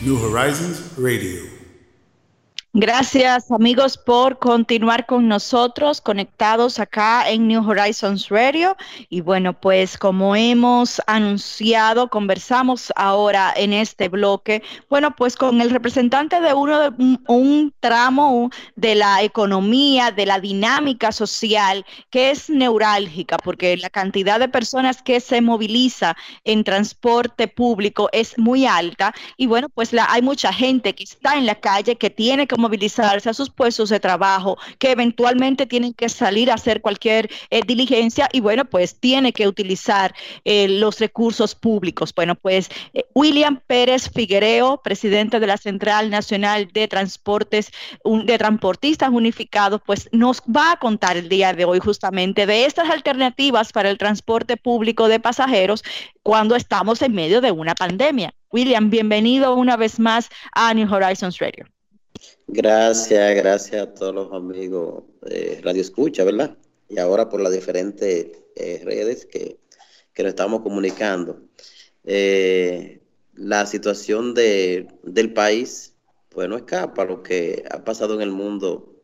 New Horizons Radio. Gracias amigos por continuar con nosotros conectados acá en New Horizons Radio. Y bueno, pues como hemos anunciado, conversamos ahora en este bloque, bueno, pues con el representante de uno de un, tramo de la economía, de la dinámica social, que es neurálgica, porque la cantidad de personas que se moviliza en transporte público es muy alta. Y bueno, pues hay mucha gente que está en la calle, que tiene que movilizarse a sus puestos de trabajo, que eventualmente tienen que salir a hacer cualquier eh, diligencia y bueno, pues tiene que utilizar eh, los recursos públicos. Bueno, pues eh, William Pérez Figuereo, presidente de la Central Nacional de Transportes, de Transportistas Unificados, pues nos va a contar el día de hoy justamente de estas alternativas para el transporte público de pasajeros cuando estamos en medio de una pandemia. William, bienvenido una vez más a New Horizons Radio. Gracias, gracias a todos los amigos de Radio Escucha, ¿verdad? Y ahora por las diferentes eh, redes que, nos estamos comunicando. Eh, la situación de, del país, pues no escapa lo que ha pasado en el mundo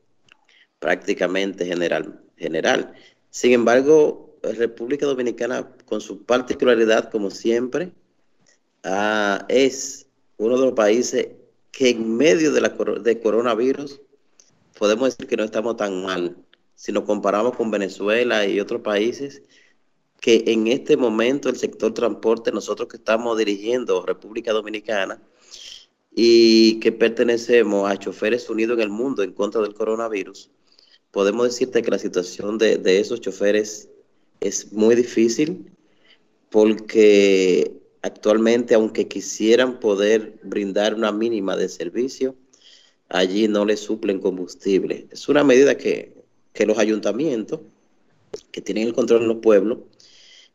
prácticamente general. general. Sin embargo, República Dominicana, con su particularidad, como siempre, ah, es uno de los países que en medio de, la, de coronavirus podemos decir que no estamos tan mal si nos comparamos con Venezuela y otros países que en este momento el sector transporte, nosotros que estamos dirigiendo República Dominicana y que pertenecemos a choferes unidos en el mundo en contra del coronavirus, podemos decirte que la situación de, de esos choferes es muy difícil porque Actualmente, aunque quisieran poder brindar una mínima de servicio, allí no les suplen combustible. Es una medida que, los ayuntamientos, que tienen el control en los pueblos,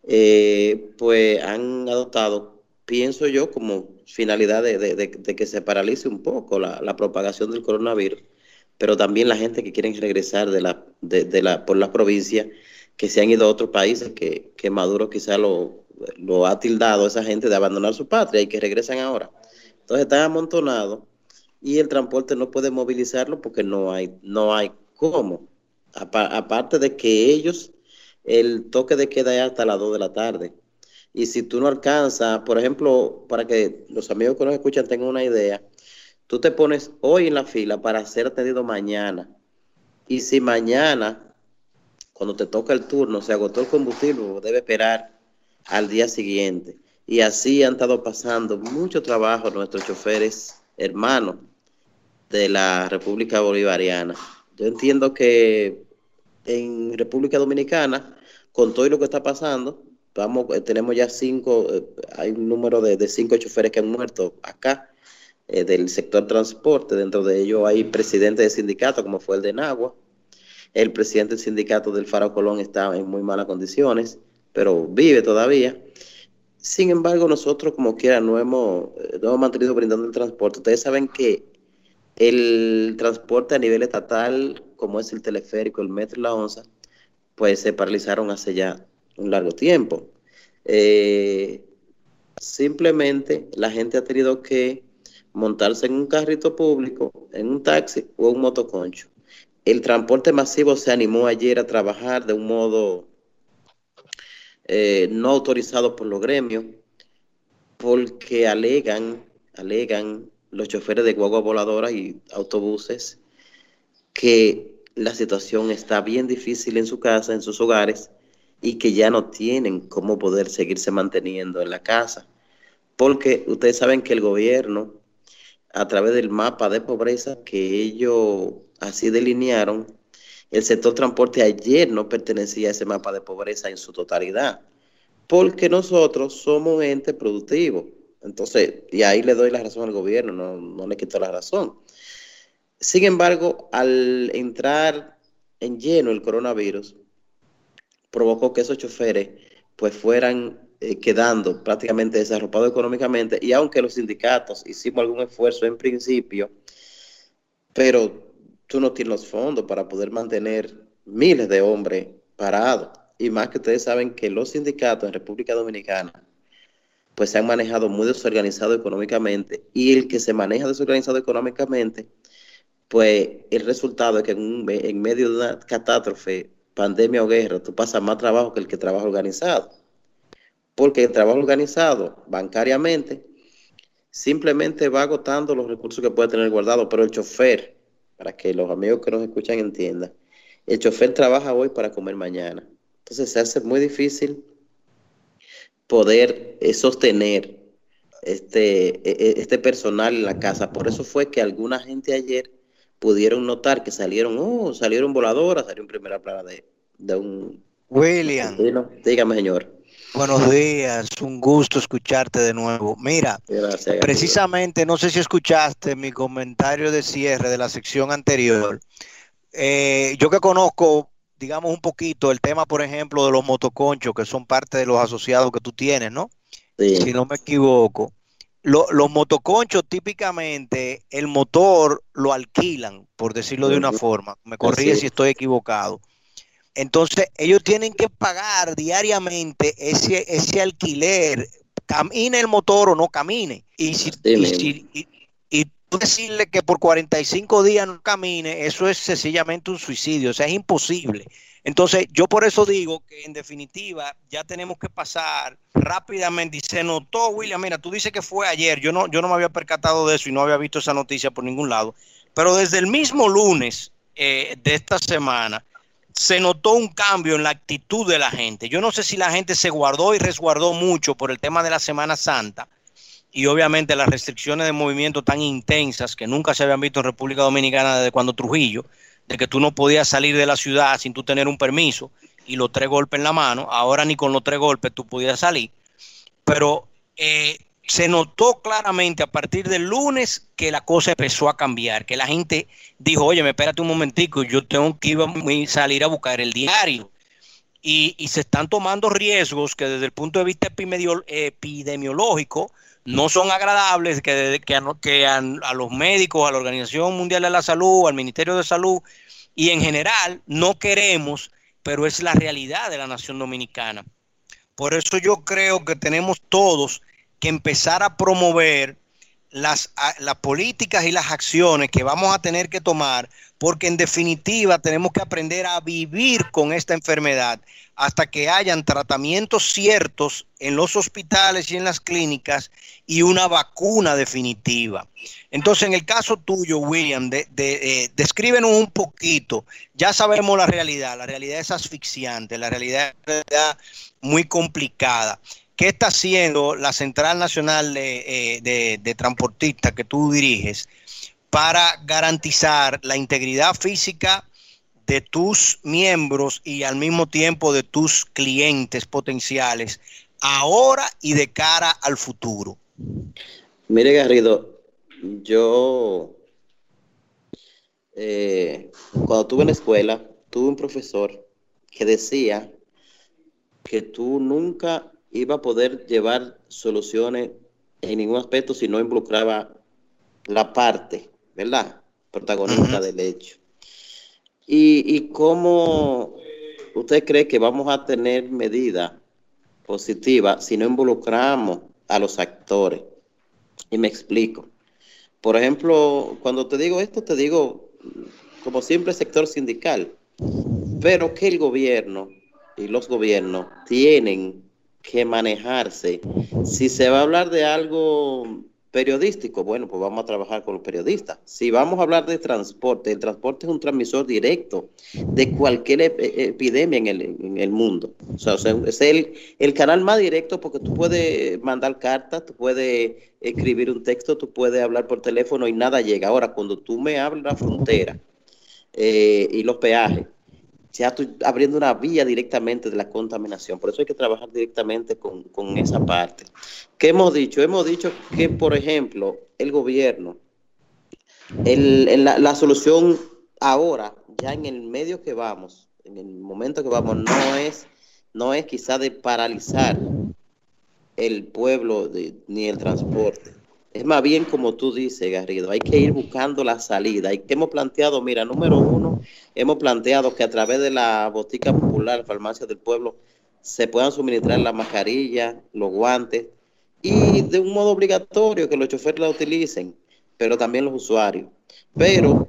eh, pues han adoptado, pienso yo, como finalidad de, que se paralice un poco la, propagación del coronavirus, pero también la gente que quieren regresar de la, de, la, por las provincias que se han ido a otros países, que, que Maduro quizá lo, lo ha tildado esa gente de abandonar su patria y que regresan ahora. Entonces están amontonados y el transporte no puede movilizarlo porque no hay, no hay cómo. Aparte de que ellos, el toque de queda es hasta las 2 de la tarde. Y si tú no alcanzas, por ejemplo, para que los amigos que nos escuchan tengan una idea, tú te pones hoy en la fila para ser atendido mañana. Y si mañana, cuando te toca el turno, se agotó el combustible, debe esperar al día siguiente. Y así han estado pasando mucho trabajo nuestros choferes hermanos de la República Bolivariana. Yo entiendo que en República Dominicana, con todo lo que está pasando, vamos, eh, tenemos ya cinco, eh, hay un número de, cinco choferes que han muerto acá eh, del sector transporte. Dentro de ellos hay presidentes de sindicatos, como fue el de Nagua. El presidente del sindicato del Faro Colón está en muy malas condiciones pero vive todavía. Sin embargo, nosotros como quiera no hemos, eh, no hemos mantenido brindando el transporte. Ustedes saben que el transporte a nivel estatal, como es el teleférico, el metro y la onza, pues se paralizaron hace ya un largo tiempo. Eh, simplemente la gente ha tenido que montarse en un carrito público, en un taxi o un motoconcho. El transporte masivo se animó ayer a trabajar de un modo eh, no autorizados por los gremios, porque alegan, alegan los choferes de guagua voladoras y autobuses que la situación está bien difícil en su casa, en sus hogares, y que ya no tienen cómo poder seguirse manteniendo en la casa. Porque ustedes saben que el gobierno, a través del mapa de pobreza que ellos así delinearon, el sector transporte ayer no pertenecía a ese mapa de pobreza en su totalidad, porque nosotros somos un ente productivo. Entonces, y ahí le doy la razón al gobierno, no, le quito la razón. Sin embargo, al entrar en lleno el coronavirus, provocó que esos choferes pues fueran eh, quedando prácticamente desarropados económicamente y aunque los sindicatos hicimos algún esfuerzo en principio, pero tú no tienes los fondos para poder mantener miles de hombres parados. Y más que ustedes saben que los sindicatos en República Dominicana pues se han manejado muy desorganizado económicamente y el que se maneja desorganizado económicamente, pues el resultado es que en, en medio de una catástrofe, pandemia o guerra, tú pasas más trabajo que el que trabaja organizado. Porque el trabajo organizado bancariamente simplemente va agotando los recursos que puede tener guardado, pero el chofer, para que los amigos que nos escuchan entiendan, el chofer trabaja hoy para comer mañana. Entonces se hace muy difícil poder eh, sostener este, e, e, este personal en la casa. Por eso fue que alguna gente ayer pudieron notar que salieron, oh, salieron voladoras, salió en primera plana de, de un... William. Dígame, señor. Buenos días, un gusto escucharte de nuevo. Mira, precisamente, no sé si escuchaste mi comentario de cierre de la sección anterior. Eh, yo que conozco digamos, un poquito el tema, por ejemplo, de los motoconchos, que son parte de los asociados que tú tienes, ¿no? Si no me equivoco. los motoconchos típicamente el motor lo alquilan, por decirlo de una forma. Me corrige si estoy equivocado. Entonces, ellos tienen que pagar diariamente ese, ese alquiler, camine el motor o no camine. Y si, y, decirle que por 45 días no camine, eso es sencillamente un suicidio, o sea, es imposible. Entonces, yo por eso digo que en definitiva ya tenemos que pasar rápidamente. Y se notó, William, mira, tú dices que fue ayer, yo no, yo no me había percatado de eso y no había visto esa noticia por ningún lado, pero desde el mismo lunes eh, de esta semana se notó un cambio en la actitud de la gente. Yo no sé si la gente se guardó y resguardó mucho por el tema de la Semana Santa y obviamente las restricciones de movimiento tan intensas que nunca se habían visto en República Dominicana desde cuando Trujillo, de que tú no podías salir de la ciudad sin tú tener un permiso y los tres golpes en la mano, ahora ni con los tres golpes tú podías salir, pero eh, se notó claramente a partir del lunes que la cosa empezó a cambiar, que la gente dijo, oye, me espérate un momentico, yo tengo que ir a salir a buscar el diario. Y, se están tomando riesgos que desde el punto de vista epidemiológico no son agradables, que, a, los médicos, a la Organización Mundial de la Salud, al Ministerio de Salud y en general no queremos, pero es la realidad de la nación dominicana. Por eso yo creo que tenemos todos que empezar a promover las, las políticas y las acciones que vamos a tener que tomar, porque en definitiva tenemos que aprender a vivir con esta enfermedad hasta que hayan tratamientos ciertos en los hospitales y en las clínicas y una vacuna definitiva. Entonces, en el caso tuyo, William, de, eh, descríbenos un poquito. Ya sabemos la realidad, la realidad es asfixiante, la realidad es muy complicada. ¿Qué está haciendo la Central Nacional de, eh, de Transportistas que tú diriges para garantizar la integridad física de tus miembros y al mismo tiempo de tus clientes potenciales ahora y de cara al futuro? Mire, Garrido, yo eh, cuando estuve en la escuela, tuve un profesor que decía que tú nunca iba a poder llevar soluciones en ningún aspecto si no involucraba la parte, ¿verdad? Protagonista del hecho. ¿Y, ¿Y cómo usted cree que vamos a tener medidas positivas si no involucramos a los actores? Y me explico. Por ejemplo, cuando te digo esto, te digo como simple sector sindical, pero que el gobierno y los gobiernos tienen que manejarse. Si se va a hablar de algo periodístico, bueno, pues vamos a trabajar con los periodistas. Si vamos a hablar de transporte, el transporte es un transmisor directo de cualquier epidemia en el, en el, mundo. O sea, es el, el, canal más directo porque tú puedes mandar cartas, tú puedes escribir un texto, tú puedes hablar por teléfono y nada llega. Ahora, cuando tú me hablas la frontera eh, y los peajes, ya tú abriendo una vía directamente de la contaminación. Por eso hay que trabajar directamente con, esa parte. ¿Qué hemos dicho? Hemos dicho que, por ejemplo, el gobierno, la, solución ahora, ya en el medio que vamos, en el momento que vamos, no es, no es quizá de paralizar el pueblo ni el transporte. Es más bien como tú dices, Garrido, hay que ir buscando la salida. Y que hemos planteado, mira, número uno, hemos planteado que a través de la botica popular, farmacia del pueblo, se puedan suministrar la mascarilla, los guantes y de un modo obligatorio que los choferes la utilicen, pero también los usuarios. Pero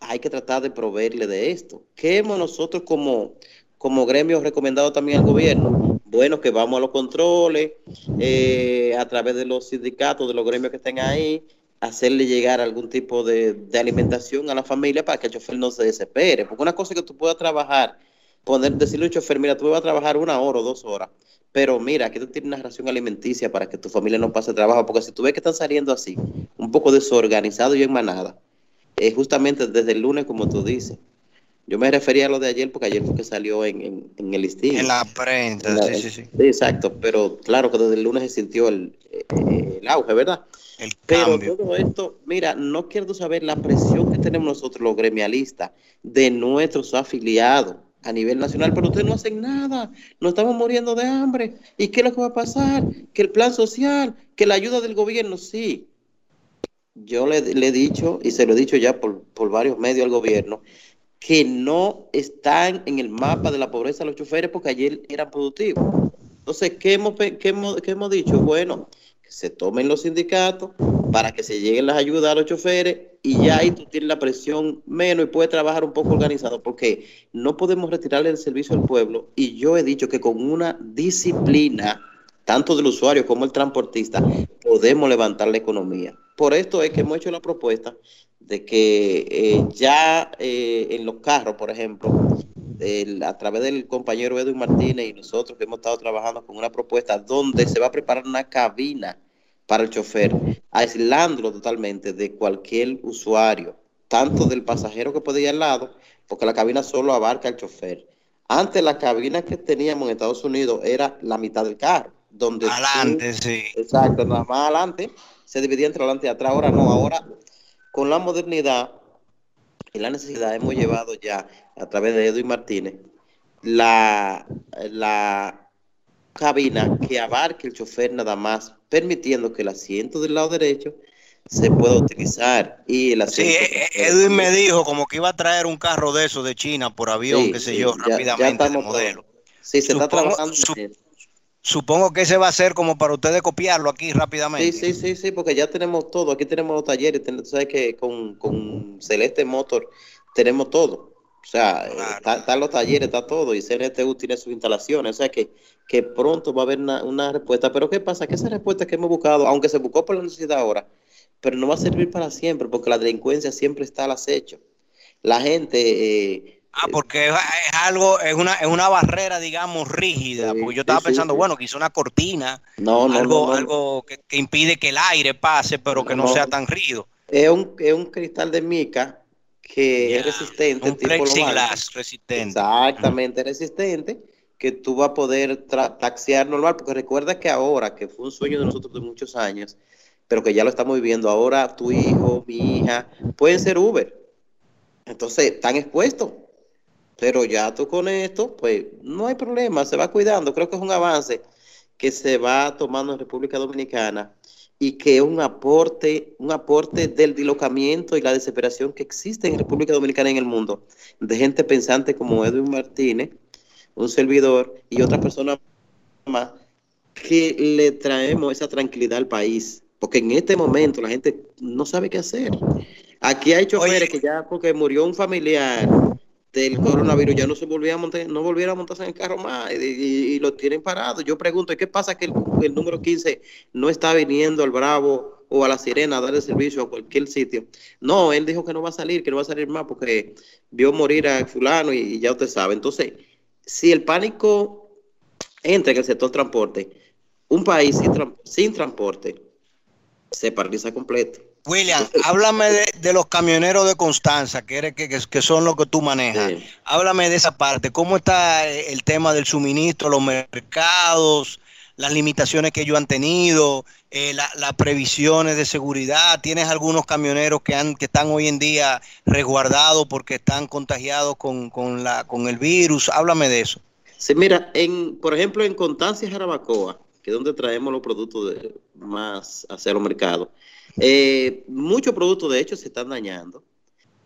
hay que tratar de proveerle de esto. ¿Qué hemos nosotros como, como gremio recomendado también al gobierno? Bueno, que vamos a los controles, eh, a través de los sindicatos, de los gremios que estén ahí, hacerle llegar algún tipo de, alimentación a la familia para que el chofer no se desespere. Porque una cosa es que tú puedas trabajar, poner, decirle al chofer, mira, tú vas a trabajar una hora o dos horas, pero mira, aquí tú tienes una ración alimenticia para que tu familia no pase trabajo, porque si tú ves que están saliendo así, un poco desorganizado y en manada, es justamente desde el lunes, como tú dices, yo me refería a lo de ayer porque ayer fue que salió en, el listín. En la prensa, sí, sí, sí, sí. exacto, pero claro que desde el lunes se sintió el, auge, ¿verdad? El pero todo esto, mira, no quiero saber la presión que tenemos nosotros los gremialistas de nuestros afiliados a nivel nacional, pero ustedes no hacen nada, nos estamos muriendo de hambre. ¿Y qué es lo que va a pasar? Que el plan social, que la ayuda del gobierno, sí. Yo le, he dicho, y se lo he dicho ya por, por varios medios al gobierno, que no están en el mapa de la pobreza los choferes porque ayer eran productivos. Entonces, ¿qué hemos, hemos, dicho? Bueno, que se tomen los sindicatos para que se lleguen las ayudas a los choferes y ya ahí tú tienes la presión menos y puedes trabajar un poco organizado porque no podemos retirarle el servicio al pueblo y yo he dicho que con una disciplina, tanto del usuario como el transportista, podemos levantar la economía. Por esto es que hemos hecho la propuesta de que eh, ya eh, en los carros, por ejemplo, a través del compañero Edwin Martínez y nosotros que hemos estado trabajando con una propuesta donde se va a preparar una cabina para el chofer, aislándolo totalmente de cualquier usuario, tanto del pasajero que puede ir al lado, porque la cabina solo abarca al chofer. Antes la cabina que teníamos en Estados Unidos era la mitad del carro. Donde adelante, sí. Exacto, nada más adelante se dividía entre adelante y atrás. Ahora no, ahora con la modernidad y la necesidad hemos llevado ya a través de Edwin Martínez la, la cabina que abarque el chofer nada más, permitiendo que el asiento del lado derecho se pueda utilizar y el Sí, eh, Edwin me dijo como que iba a traer un carro de esos de China por avión, qué sé yo, rápidamente de modelo. Sí, se está trabajando. Supongo que ese va a ser como para ustedes copiarlo aquí rápidamente. Sí, sí, sí, sí, porque ya tenemos todo. Aquí tenemos los talleres. sabes que con, Celeste Motor tenemos todo. O sea, están los talleres, está todo. Y CNTU tiene sus instalaciones. O sea que, que pronto va a haber una, respuesta. Pero ¿qué pasa? Que esa respuesta que hemos buscado, aunque se buscó por la necesidad ahora, pero no va a servir para siempre, porque la delincuencia siempre está al acecho. La gente... Eh, Ah, porque es, algo, es una, es una barrera, digamos, rígida. porque yo estaba pensando, bueno, que hizo una cortina, algo, algo que, impide que el aire pase, pero que no, sea tan rígido. Es un, es un cristal de mica que es resistente. Un plexiglas resistente. Exactamente, resistente, que tú vas a poder taxiar normal, porque recuerda que ahora, que fue un sueño de nosotros de muchos años, pero que ya lo estamos viviendo, ahora tu hijo, mi hija, pueden ser Uber. Entonces, están expuestos pero ya tú con esto, pues no hay problema, se va cuidando. Creo que es un avance que se va tomando en República Dominicana y que es un aporte, un aporte del dilocamiento y la desesperación que existe en República Dominicana y en el mundo, de gente pensante como Edwin Martínez, un servidor y otras personas más, que le traemos esa tranquilidad al país, porque en este momento la gente no sabe qué hacer. Aquí hay choferes que ya porque murió un familiar del coronavirus ya no se volvía a montar, no volviera a montarse en el carro más y, lo tienen parado. Yo pregunto, ¿qué pasa que el, número 15 no está viniendo al Bravo o a la Sirena a darle servicio a cualquier sitio? No, él dijo que no va a salir, que no va a salir más porque vio morir a fulano y, ya usted sabe. Entonces, si el pánico entra en el sector transporte, un país sin, sin transporte se paraliza completo. William, háblame de, los camioneros de Constanza, que, que, que, son los que tú manejas. Háblame de esa parte. ¿Cómo está el tema del suministro, los mercados, las limitaciones que ellos han tenido, eh, las previsiones de seguridad? ¿Tienes algunos camioneros que, han, que están hoy en día resguardados porque están contagiados con, con, la, con el virus? Háblame de eso. Sí, mira, en, por ejemplo, en Constancia Jarabacoa, que es donde traemos los productos de, más hacia los mercados, eh, muchos productos de hecho se están dañando.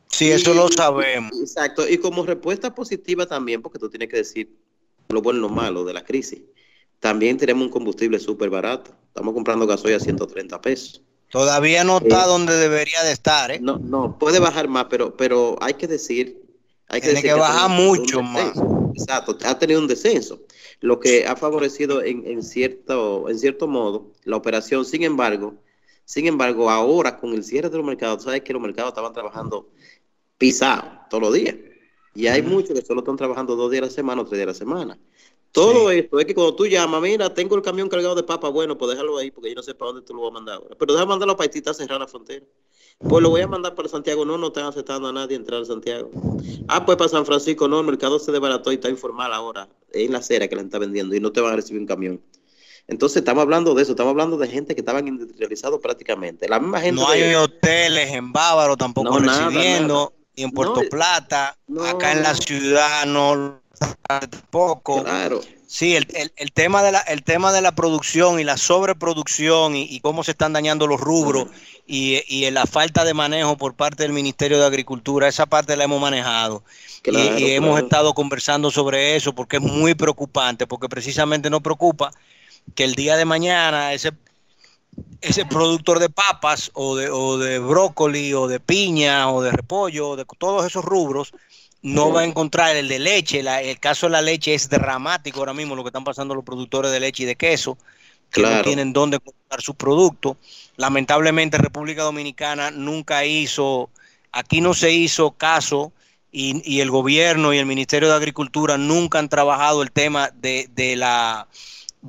Sí, eso lo sabemos. Exacto, y como respuesta positiva también, porque tú tienes que decir lo bueno y lo malo de la crisis, también tenemos un combustible súper barato. Estamos comprando gasoil a 130 pesos. Todavía no está eh, donde debería de estar, ¿eh? No, no, puede bajar más, pero, pero hay que decir... Hay que Tiene que, bajar mucho más. Exacto, ha tenido un descenso, lo que ha favorecido en, en, cierto, en cierto modo la operación. Sin embargo, sin embargo, ahora con el cierre de los mercados, sabes que los mercados estaban trabajando pisados todos los días. Y hay muchos que solo están trabajando dos días a la semana o tres días a la semana. Todo esto es que cuando tú llamas, mira, tengo el camión cargado de papa, bueno, pues déjalo ahí porque yo no sé para dónde tú lo vas a mandar ahora. Pero déjame mandarlo para Haití, cerrar la frontera. Pues lo voy a mandar para Santiago. No, no están aceptando a nadie entrar a Santiago. Ah, pues para San Francisco, no, el mercado se desbarató y está informal ahora. en la acera que le está vendiendo y no te van a recibir un camión. Entonces estamos hablando de eso, estamos hablando de gente que estaban industrializados prácticamente. La misma gente. No hay hoteles en Bávaro tampoco recibiendo, ni en Puerto Plata, acá en la ciudad no tampoco. Claro. Sí, el, tema de la, el tema de la producción y la sobreproducción y, cómo se están dañando los rubros y, y, la falta de manejo por parte del Ministerio de Agricultura, esa parte la hemos manejado. y, hemos estado conversando sobre eso porque es muy preocupante, porque precisamente nos preocupa que el día de mañana ese, ese productor de papas o de, o de brócoli o de piña o de repollo, de todos esos rubros, no va a encontrar el de leche. el caso de la leche es dramático ahora mismo lo que están pasando los productores de leche y de queso, que no tienen dónde colocar su producto. Lamentablemente República Dominicana nunca hizo, aquí no se hizo caso y, y el gobierno y el Ministerio de Agricultura nunca han trabajado el tema de, de la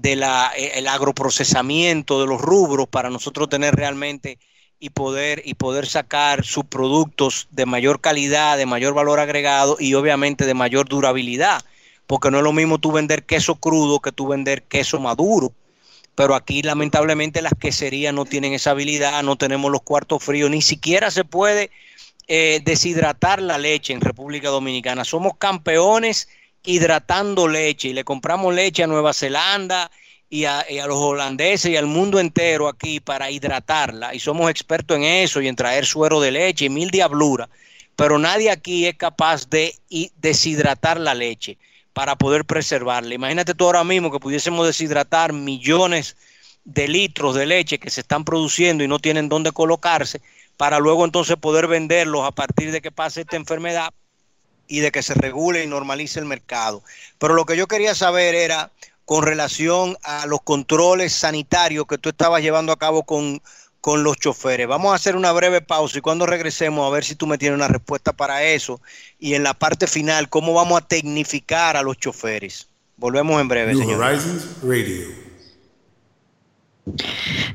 del de agroprocesamiento de los rubros para nosotros tener realmente y poder y poder sacar sus productos de mayor calidad, de mayor valor agregado y obviamente de mayor durabilidad, porque no es lo mismo tú vender queso crudo que tú vender queso maduro. Pero aquí lamentablemente las queserías no tienen esa habilidad, no tenemos los cuartos fríos, ni siquiera se puede eh, deshidratar la leche en República Dominicana. Somos campeones hidratando leche y le compramos leche a Nueva Zelanda y a, los holandeses y al mundo entero aquí para hidratarla y somos expertos en eso y en traer suero de leche y mil diabluras, pero nadie aquí es capaz de deshidratar la leche para poder preservarla. Imagínate tú ahora mismo que pudiésemos deshidratar millones de litros de leche que se están produciendo y no tienen dónde colocarse para luego entonces poder venderlos a partir de que pase esta enfermedad y de que se regule y normalice el mercado. Pero lo que yo quería saber era con relación a los controles sanitarios que tú estabas llevando a cabo con, con los choferes. Vamos a hacer una breve pausa y cuando regresemos a ver si tú me tienes una respuesta para eso y en la parte final cómo vamos a tecnificar a los choferes. Volvemos en breve, señor. Radio.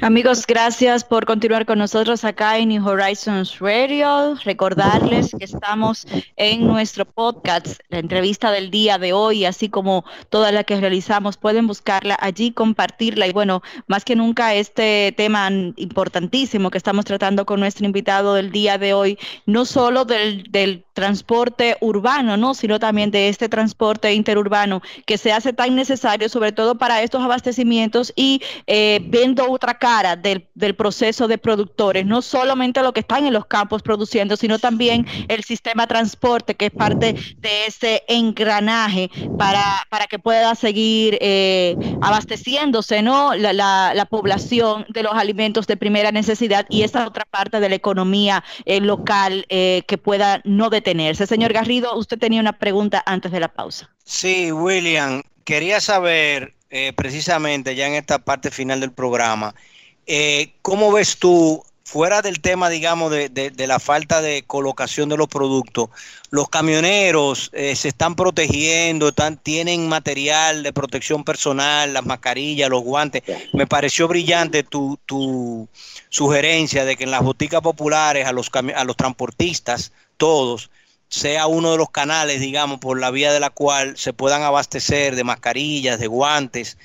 Amigos, gracias por continuar con nosotros acá en New Horizons Radio. Recordarles que estamos en nuestro podcast, la entrevista del día de hoy, así como toda la que realizamos. Pueden buscarla allí, compartirla. Y bueno, más que nunca este tema importantísimo que estamos tratando con nuestro invitado del día de hoy, no solo del, del transporte urbano, ¿no? sino también de este transporte interurbano que se hace tan necesario, sobre todo para estos abastecimientos y eh, viendo otra cara del, proceso de productores, no solamente lo que están en los campos produciendo, sino también el sistema transporte, que es parte de ese engranaje para, para que pueda seguir eh, abasteciéndose ¿no? La, la, población de los alimentos de primera necesidad y esa otra parte de la economía eh, local que pueda no detenerse. Señor Garrido, usted tenía una pregunta antes de la pausa. Sí, William, quería saber eh, precisamente ya en esta parte final del programa, eh, ¿cómo ves tú fuera del tema, digamos, de, la falta de colocación de los productos, los camioneros eh, se están protegiendo, están, tienen material de protección personal, las mascarillas, los guantes. Me pareció brillante tu, tu sugerencia de que en las boticas populares a los, a los transportistas, todos, sea uno de los canales, digamos, por la vía de la cual se puedan abastecer de mascarillas, de guantes,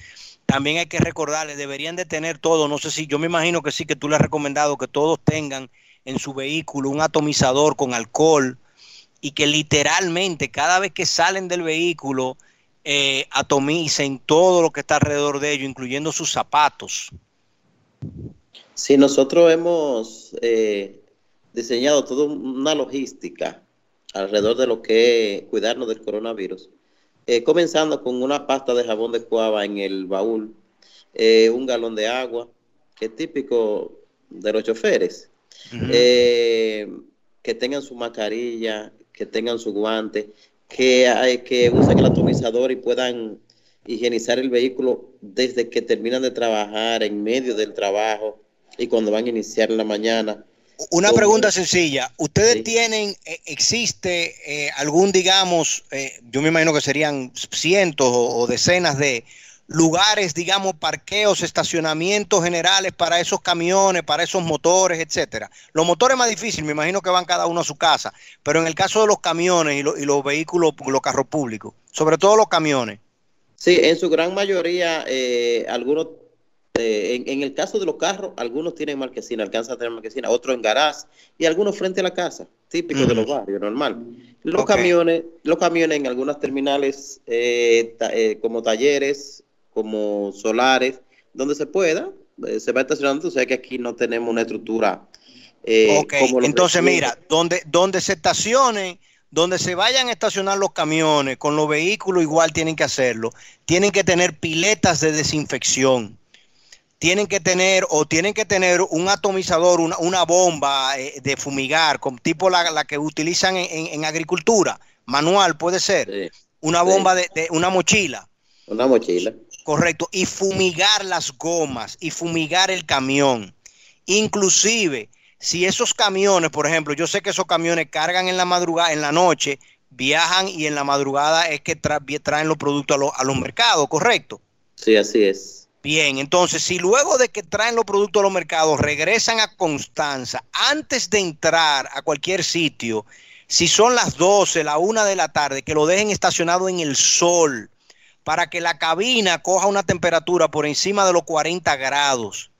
también hay que recordarles, deberían de tener todo, no sé si, yo me imagino que sí, que tú le has recomendado que todos tengan en su vehículo un atomizador con alcohol y que literalmente cada vez que salen del vehículo eh, atomicen todo lo que está alrededor de ellos, incluyendo sus zapatos. Sí, nosotros hemos eh, diseñado toda una logística alrededor de lo que es cuidarnos del coronavirus eh, comenzando con una pasta de jabón de cuava en el baúl, eh, un galón de agua, que es típico de los choferes, eh, que tengan su mascarilla, que tengan su guante, que, hay, que usen el atomizador y puedan higienizar el vehículo desde que terminan de trabajar, en medio del trabajo y cuando van a iniciar en la mañana. Una pregunta sencilla. ¿Ustedes tienen, eh, existe eh, algún, digamos, eh, yo me imagino que serían cientos o, decenas de lugares, digamos, parqueos, estacionamientos generales para esos camiones, para esos motores, etcétera? Los motores más difíciles, me imagino que van cada uno a su casa, pero en el caso de los camiones y, y los vehículos, los carros públicos, sobre todo los camiones. Sí, en su gran mayoría, algunos eh, en, el caso de los carros, algunos tienen marquesina, alcanzan a tener marquesina, otros en garage y algunos frente a la casa, típico de los barrios, normal. Los camiones, los camiones en algunas terminales eh, eh, como talleres, como solares, donde se pueda, se va estacionando, o sea que aquí no tenemos una estructura. Como Entonces, mira, donde, donde se estacionen, donde se vayan a estacionar los camiones con los vehículos, igual tienen que hacerlo. Tienen que tener piletas de desinfección tienen que tener o tienen que tener un atomizador, una, bomba eh, de fumigar, como tipo la, que utilizan en, agricultura, manual puede ser, una bomba de, una mochila. Una mochila. Correcto, y fumigar las gomas y fumigar el camión. Inclusive, si esos camiones, por ejemplo, yo sé que esos camiones cargan en la madrugada, en la noche, viajan y en la madrugada es que traen los productos a, a los mercados, ¿correcto? Sí, así es. Bien, entonces, si luego de que traen los productos a los mercados regresan a Constanza, antes de entrar a cualquier sitio, si son las 12, la 1 de la tarde, que lo dejen estacionado en el sol, para que la cabina coja una temperatura por encima de los 40 grados,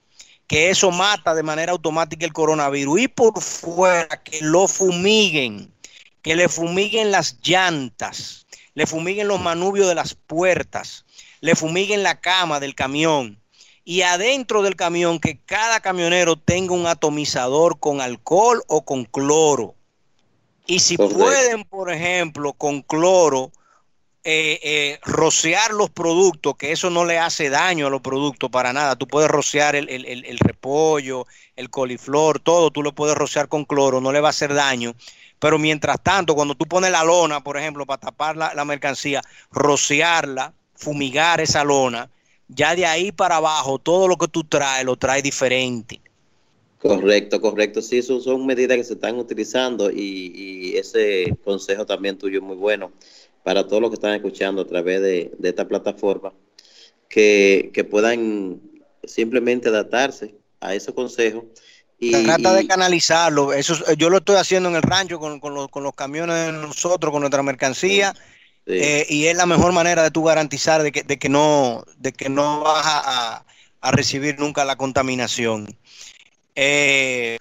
que eso mata de manera automática el coronavirus, y por fuera que lo fumiguen, que le fumiguen las llantas, le fumiguen los manubios de las puertas le fumiguen la cama del camión y adentro del camión que cada camionero tenga un atomizador con alcohol o con cloro. Y si pueden, por ejemplo, con cloro, eh, eh, rociar los productos, que eso no le hace daño a los productos para nada. Tú puedes rociar el, repollo, el coliflor, todo, tú lo puedes rociar con cloro, no le va a hacer daño. Pero mientras tanto, cuando tú pones la lona, por ejemplo, para tapar la, la mercancía, rociarla fumigar esa lona, ya de ahí para abajo todo lo que tú traes lo traes diferente. Correcto, correcto. Sí, eso son medidas que se están utilizando y, ese consejo también tuyo es muy bueno para todos los que están escuchando a través de, esta plataforma, que, puedan simplemente adaptarse a ese consejo. Y, trata de canalizarlo. Eso, yo lo estoy haciendo en el rancho con, los, con los camiones de nosotros, con nuestra mercancía. Eh, y es la mejor manera de tú garantizar de que, de que no, de que no vas a, recibir nunca la contaminación. Eh,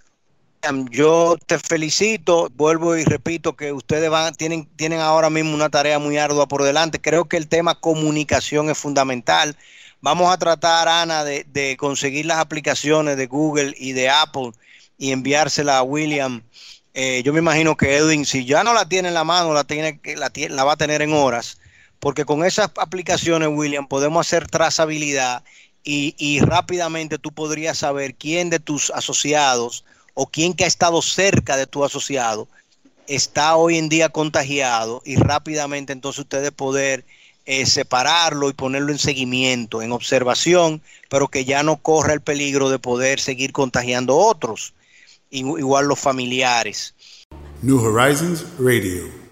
yo te felicito, vuelvo y repito que ustedes van, tienen, tienen ahora mismo una tarea muy ardua por delante. Creo que el tema comunicación es fundamental. Vamos a tratar, Ana, de, de conseguir las aplicaciones de Google y de Apple y enviársela a William eh, yo me imagino que Edwin, si ya no la tiene en la mano, la, tiene, la, la va a tener en horas, porque con esas aplicaciones, William, podemos hacer trazabilidad y, y, rápidamente tú podrías saber quién de tus asociados o quién que ha estado cerca de tu asociado está hoy en día contagiado y rápidamente entonces ustedes poder eh, separarlo y ponerlo en seguimiento, en observación, pero que ya no corra el peligro de poder seguir contagiando a otros. Igual los familiares. New Horizons Radio.